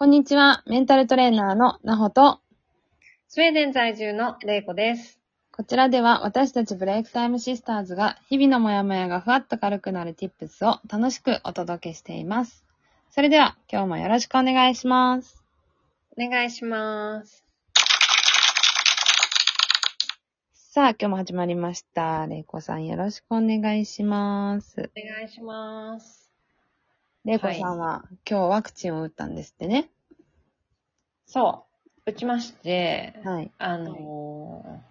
こんにちは。メンタルトレーナーのなほと、スウェーデン在住のレイコです。こちらでは私たちブレイクタイムシスターズが日々のモヤモヤがふわっと軽くなる tips を楽しくお届けしています。それでは今日もよろしくお願いします。お願いします。さあ、今日も始まりました。れいこさんよろしくお願いします。お願いします。れいこさんは、今日ワクチンを打ったんですってね。そう。打ちまして、はい。あのー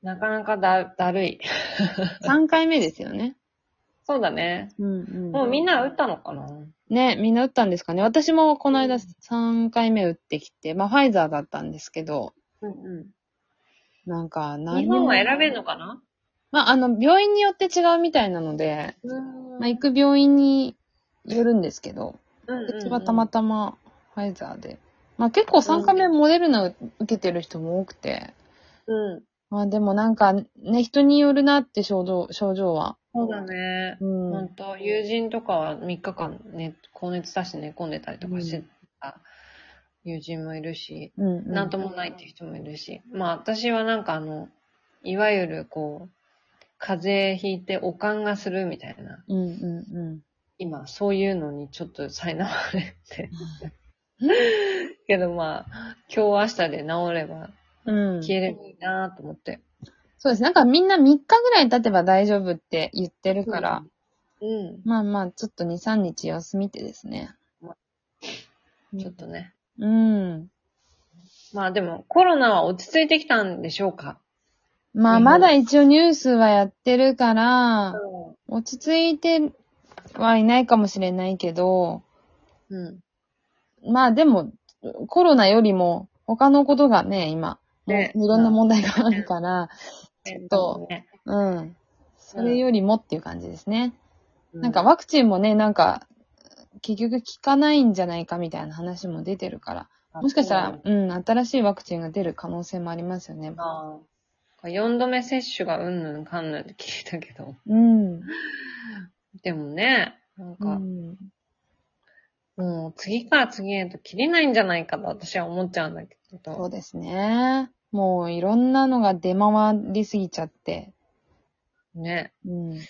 なかなかだ、だるい。3回目ですよね。そうだね。うんうん。もうみんな打ったのかな？ね、みんな打ったんですかね。私もこの間3回目打ってきて、まあファイザーだったんですけど、うんうなんかん。何日本は選べるのかな？まああの、病院によって違うみたいなので、うんまあ行く病院によるんですけど、うんうんうんうちはたまたまファイザーで。まあ結構3回目モデルナ受けてる人も多くて、うん。まあでもなんかね、人によるなって症状、症状は。そうだね。うん。本当友人とかは3日間ね、高熱出して寝込んでたりとかしてた友人もいるし、うん、うん。なんともないっていう人もいるし、まあ私はなんかあの、いわゆるこう、風邪ひいておかんがするみたいな、うんうんうん。今そういうのにちょっと苛まれて。けどまあ、今日明日で治ればうん。消えればいいなと思って。そうです。なんかみんな3日ぐらい経てば大丈夫って言ってるから、うん。まあまあ、ちょっと2、3日様子見てですね。ちょっとね。うん。まあでもコロナは落ち着いてきたんでしょうか？まあ、まだ一応ニュースはやってるから、落ち着いてはいないかもしれないけど、うん。まあでも、コロナよりも他のことがね、今、ねいろんな問題があるから、ちょっとね、うん。それよりもっていう感じですね。うなんか、ワクチンもね、なんか、結局効かないんじゃないかみたいな話も出てるから、もしかしたら、うん、新しいワクチンが出る可能性もありますよね。ああ。4度目接種がうんぬんかんぬんって聞いたけど。うん。でもね、なんうか、ん。もう次から次へと切れないんじゃないかと私は思っちゃうんだけど。そうですね。もういろんなのが出回りすぎちゃって。ね。うん。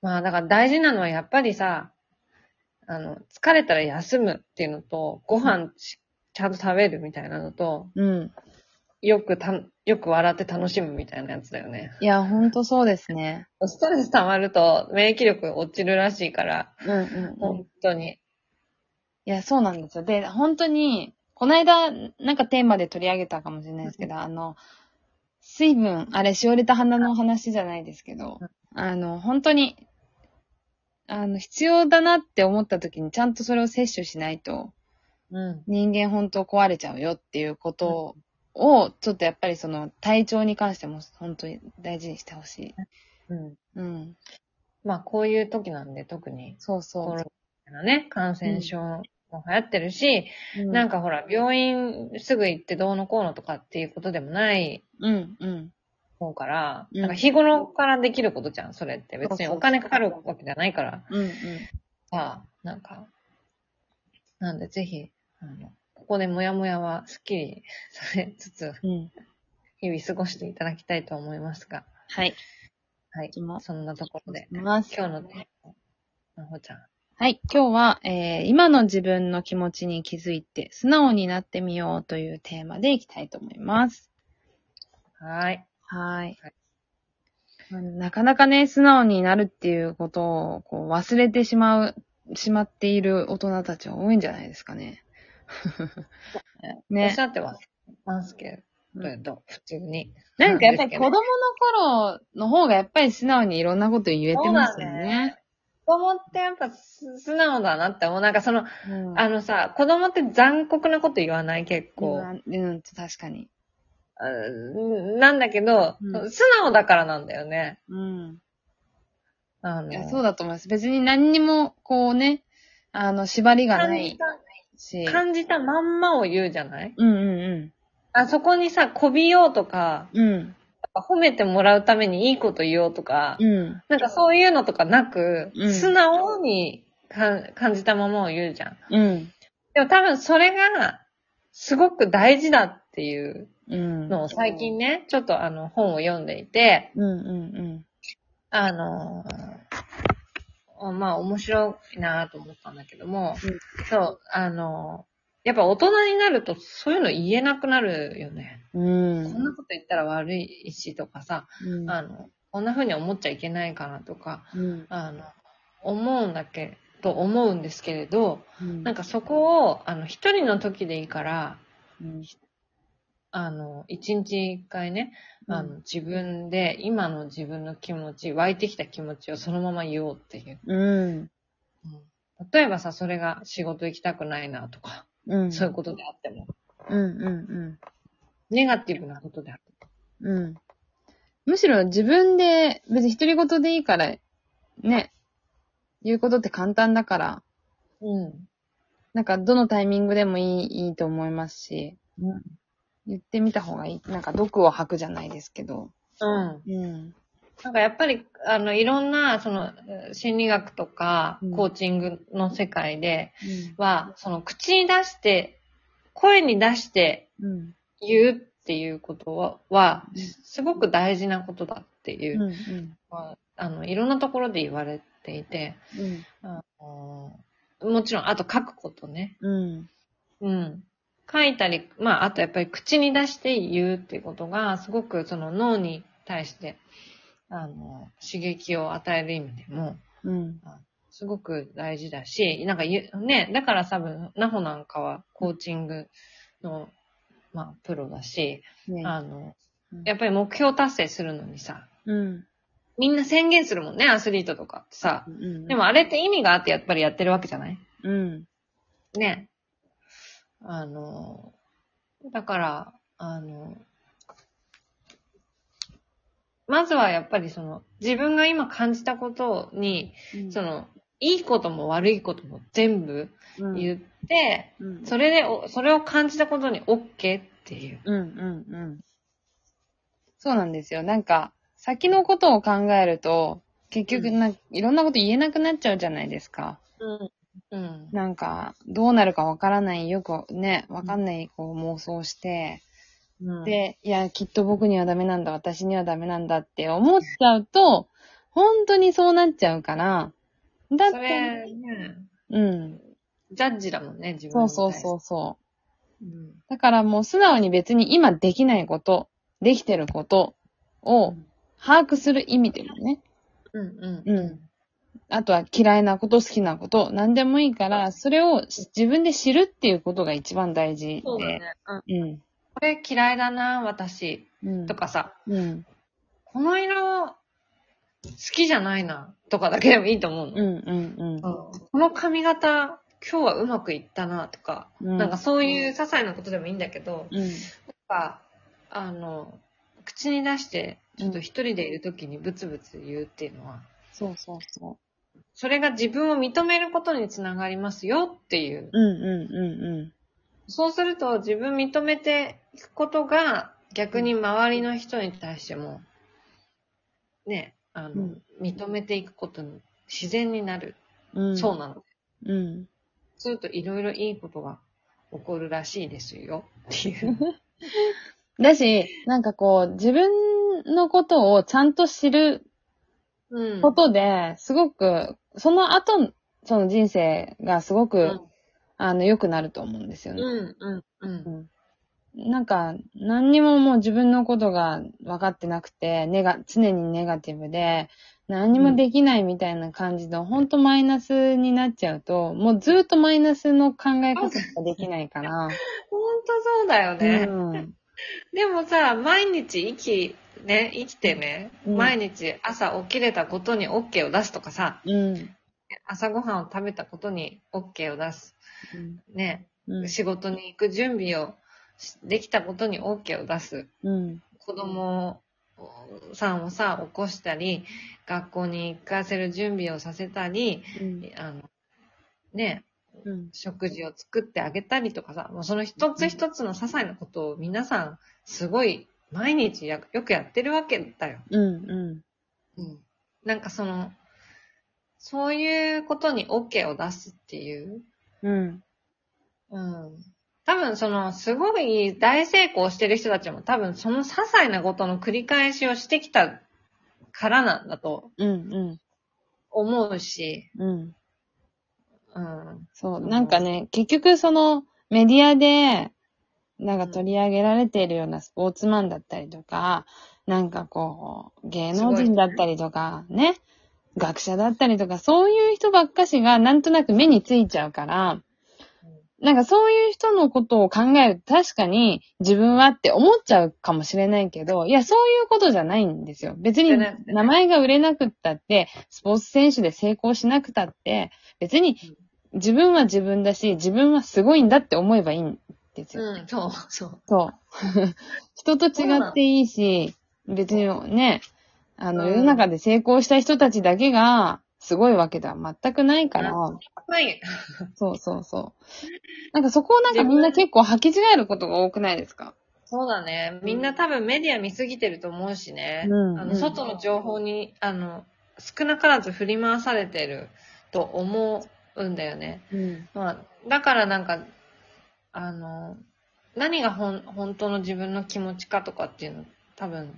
まあだから大事なのはやっぱりさ、あの、疲れたら休むっていうのと、ご飯しちゃんと食べるみたいなのと、うん。よくた、よく笑って楽しむみたいなやつだよね。いや、ほんとそうですね。ストレス溜まると免疫力落ちるらしいから、うんうんうん。本当に。いや、そうなんですよ。で、本当に、この間、なんかテーマで取り上げたかもしれないですけど、あの、水分、あれ、しおれた花の話じゃないですけど、あの、本当に、あの、必要だなって思った時にちゃんとそれを摂取しないと、うん。人間本当壊れちゃうよっていうことを、ちょっとやっぱりその体調に関しても本当に大事にしてほしい。うん。うん。まあこういう時なんで特にそうそコロね、感染症も流行ってるし、う。なんかほら、病院すぐ行ってどうのこうのとかっていうことでもないうん、うん。方から、うんなんか日頃からできることじゃん、それって。別にお金かかるわけじゃないからうん、うん。さ、なんか、なんでぜひ、あの、ここでもやもやはスッキリされつつ、うん。日々過ごしていただきたいと思いますが、はい。はいそんなところで、ます。今日のテーマ、なほちゃん。はい。今日は、えー、今の自分の気持ちに気づいて素直になってみようというテーマでいきたいと思います。はい。はいはい。まあなかなかね、素直になるっていうことをこう忘れてしまう、しまっている大人たちは多いんじゃないですかね。ねおっし。ゃってはますけど、普通に。なんかやっぱり子供の頃の方がやっぱり素直にいろんなこと言えてますよね。子供ってやっぱす素直だなって思う。なんかその、うんあのさ、子供って残酷なこと言わない？結構。うん、うん、確かに。うんなんだけど、うん素直だからなんだよね。うん。あの、いや、そうだと思います。別に何にも、こうね、あの、縛りがないし。感じたまんまを言うじゃない？うんうんあそこにさ、こびようとか、うん。うん。褒めてもらうためにいいこと言おうとか、うん。なんかそういうのとかなく、うん素直にか感じたままを言うじゃん。うん。でも多分それが、すごく大事だっていううん。のを最近ね、ちょっとあの本を読んでいて、うんうんあのーまあ面白いなと思ったんだけども、うんそう、あのーやっぱ大人になるとそういうの言えなくなるよね。うん。うん。こんなこと言ったら悪いしとかさ、うん。あの、こんな風に思っちゃいけないかなとか、うん。あの、思うんだけど、思うんですけれど、うん。なんかそこを、あの、一人の時でいいから、うん、あの、一日一回ね、あの、自分で、今の自分の気持ち、湧いてきた気持ちをそのまま言おうっていう。うん。例えばさ、それが仕事行きたくないなとか、うん。そういうことであっても、うんうんネガティブなことであってうん。うん。むしろ自分で、別に独り言でいいから、ね、言うことって簡単だから、も。うん。なんかどのタイミングでもいい、いいと思いますし、うん。言ってみた方がいい。なんか毒を吐くじゃないですけど。うん。うん。なんかやっぱり、あの、いろんな、その、心理学とかうん、コーチングの世界でうん。は、その、口に出して、声に出してうん。言うっていうことは、はうんすごく大事なことだっていうう、ん。うん。まああの、いろんなところで言われていて、うん。あのもちろん、あと書くことね。うん。うん。書いたり、まあ、あとやっぱり口に出して言うっていうことが、すごくその脳に対して、あの、刺激を与える意味でも、うん。すごく大事だし、なんかゆ、ね、だから多分、ナホなんかはコーチングの、まあ、プロだし、ねあのうん、やっぱり目標達成するのにさ、うん。みんな宣言するもんね、アスリートとかってさ。うん。でもあれって意味があってやっぱりやってるわけじゃない？うん。ね。あの、だから、あの、まずはやっぱりその、自分が今感じたことに、その、いいことも悪いことも全部うん、言って、うん。それでお、それを感じたことに OK っていう。うんうんうん。そうなんですよ。なんか、先のことを考えると、結局な、いろんなこと言えなくなっちゃうじゃないですか。うん。うん。なんか、どうなるかわからない、よくね、わかんないこう妄想して、うん、で、いや、きっと僕にはダメなんだ、私にはダメなんだって思っちゃうと、本当にそうなっちゃうから、だっそて、れ、ね、うん。ジャッジだもんね、自分そうそうう。そうそう。うん。だからもう素直に別に今できないこと、できてることを把握する意味でもね。うんうん。うんあとは嫌いなこと、好きなこと、何でもいいから、それを自分で知るっていうことが一番大事で。そうだね。うん。うん。これ嫌いだな、私。うん。とかさ、うん。この色、好きじゃないな、とかだけでもいいと思うの。うん。うん。この髪型、今日はうまくいったな、とか、うん。なんかそういう些細なことでもいいんだけど、うん。なんか、あの、口に出して、ちょっと一人でいるときにブツブツ言うっていうのは、そうそうそそれが自分を認めることにつながりますよっていう。う。うん。うん。うん。そうすると自分認めていくことが逆に周りの人に対しても、ね、あの、うん認めていくことに自然になる。うん。うん。そうなの。うん。するといろいろいいことが起こるらしいですよっていう。だし、なんかこう、自分のことをちゃんと知るうんことで、すごく、その後、その人生がすごく、うんあの、良くなると思うんですよね。うんうんうんなんか、何にももう自分のことが分かってなくて、ネガ、常にネガティブで、何にもできないみたいな感じの、ほんとマイナスになっちゃうと、もうずっとマイナスの考え方しかできないから。ほんとそうだよね。うん。でもさ、毎日生き、ね、生きてね、うん毎日朝起きれたことに OK を出すとかさ、うん。朝ごはんを食べたことに OK を出す。ね、うん。仕事に行く準備をしできたことに OK を出す。うん。子供さんをさ、起こしたり、学校に行かせる準備をさせたり、うん。あの、ね、うん。食事を作ってあげたりとかさ、もうその一つ一つの些細なことを皆さん、すごい、毎日やよくやってるわけだよ。うん。うん。うん。なんかその、そういうことに OK を出すっていううん。うん。多分その、すごい大成功してる人たちも多分その些細なことの繰り返しをしてきたからなんだとうんうん。思うし、うん。うん。そう、うんなんかね、結局そのメディアで、なんか取り上げられているようなスポーツマンだったりとか、なんかこう、芸能人だったりとか、ね、学者だったりとか、そういう人ばっかしがなんとなく目についちゃうから、なんかそういう人のことを考えると確かに自分はって思っちゃうかもしれないけど、いや、そういうことじゃないんですよ。別に名前が売れなくったって、スポーツ選手で成功しなくたって、別に自分は自分だし、自分はすごいんだって思えばいいんですよ。うん、そう、そう。そう。人と違っていいし、別にね、あの、うん世の中で成功した人たちだけがすごいわけでは全くないから、はい。そうそうそう。なんかそこをなんかみんな結構履き違えることが多くないですか？そうだね。みんな多分メディア見すぎてると思うしね。あの、うんうん外の情報に、あの、少なからず振り回されてると思うんだよね。うん。まあ、だからなんか、あの、何がほん本当の自分の気持ちかとかっていうの、多分、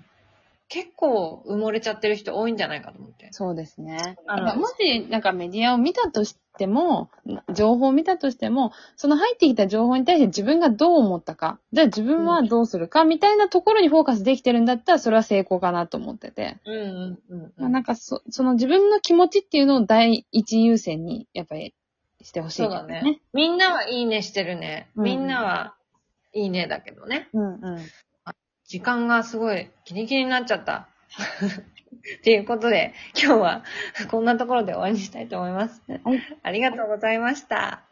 結構埋もれちゃってる人多いんじゃないかと思って。そうですね。あのもし、なんかメディアを見たとしても、情報を見たとしても、その入ってきた情報に対して自分がどう思ったか、じゃあ自分はどうするか、みたいなところにフォーカスできてるんだったら、それは成功かなと思ってて。うんうんうん、まあ、なんかそ、その自分の気持ちっていうのを第一優先に、やっぱりしてほしいそうだね。ね。みんなはいいねしてるね。うんみんなはいいねだけどね。うんうん。時間がすごいギリギリになっちゃった。っていうことで、今日はこんなところで終わりにしたいと思います。はいありがとうございました。